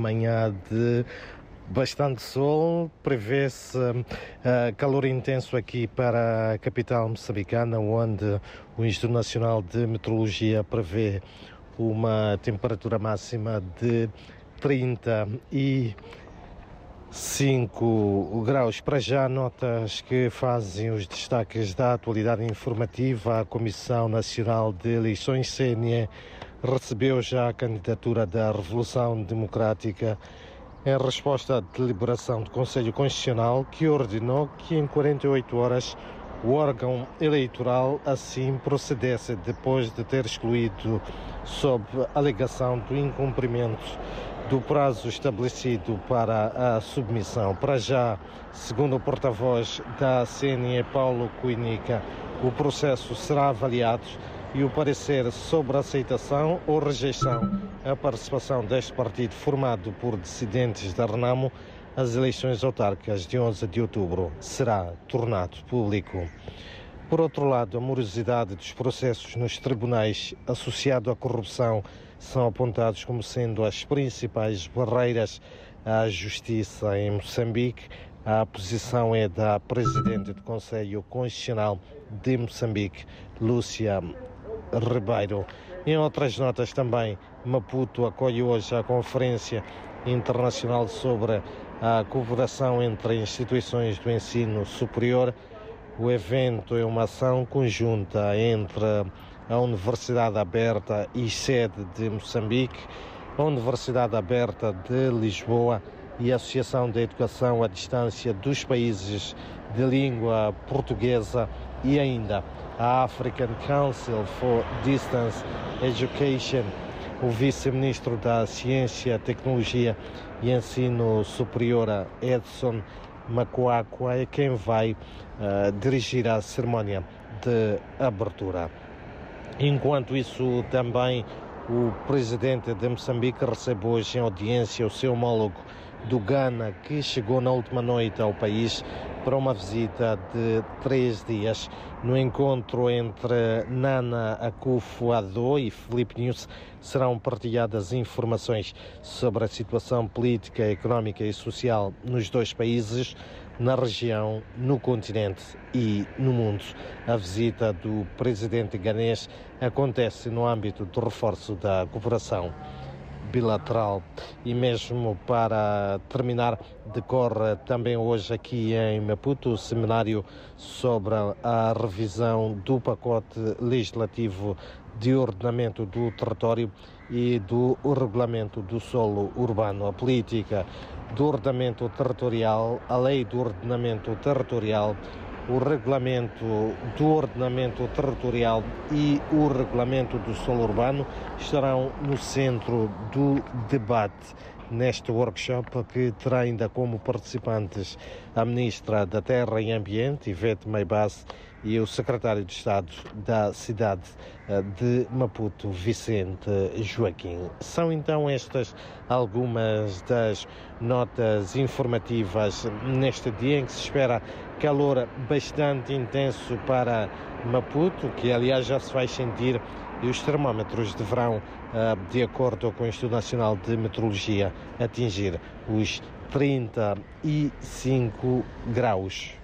manhã de bastante sol, prevê-se uh, calor intenso aqui para a capital moçambicana, onde o Instituto Nacional de Meteorologia prevê uma temperatura máxima de 30 e 5 graus. Para já, notas que fazem os destaques da atualidade informativa. A Comissão Nacional de Eleições, CNE, recebeu já a candidatura da Revolução Democrática em resposta à deliberação do Conselho Constitucional que ordenou que em 48 horas o órgão eleitoral assim procedesse depois de ter excluído sob alegação do incumprimento do prazo estabelecido para a submissão. Para já, segundo o porta-voz da CNE, Paulo Cuinica, o processo será avaliado e o parecer sobre aceitação ou rejeição a participação deste partido formado por dissidentes da Renamo às eleições autárquicas de 11 de outubro será tornado público. Por outro lado, a morosidade dos processos nos tribunais associado à corrupção são apontados como sendo as principais barreiras à justiça em Moçambique. A posição é da Presidente do Conselho Constitucional de Moçambique, Lúcia Ribeiro. Em outras notas também, Maputo acolhe hoje a Conferência Internacional sobre a Cooperação entre Instituições do Ensino Superior. O evento é uma ação conjunta entre a Universidade Aberta e sede de Moçambique, a Universidade Aberta de Lisboa e a Associação de Educação à Distância dos Países de Língua Portuguesa e ainda a African Council for Distance Education. O vice-ministro da Ciência, Tecnologia e Ensino Superior, Edson Macuacua, é quem vai uh, dirigir a cerimónia de abertura. Enquanto isso, também o presidente de Moçambique recebe hoje em audiência o seu homólogo do Ghana, que chegou na última noite ao país para uma visita de três dias. No encontro entre Nana Akufo-Addo e Felipe News serão partilhadas informações sobre a situação política, económica e social nos dois países, na região, no continente e no mundo. A visita do presidente ganês acontece no âmbito do reforço da cooperação bilateral. E mesmo para terminar, decorre também hoje aqui em Maputo o seminário sobre a revisão do pacote legislativo de ordenamento do território e do regulamento do solo urbano, a política do ordenamento territorial, a lei do ordenamento territorial o regulamento do ordenamento territorial e o regulamento do solo urbano estarão no centro do debate neste workshop que terá ainda como participantes a Ministra da Terra e Ambiente, Ivete Meibas, e o secretário de Estado da cidade eh, de Maputo, Vicente Joaquim. São então estas algumas das notas informativas neste dia em que se espera calor bastante intenso para Maputo, que aliás já se vai sentir e os termómetros deverão, eh, de acordo com o Instituto Nacional de Meteorologia, atingir os 35 graus.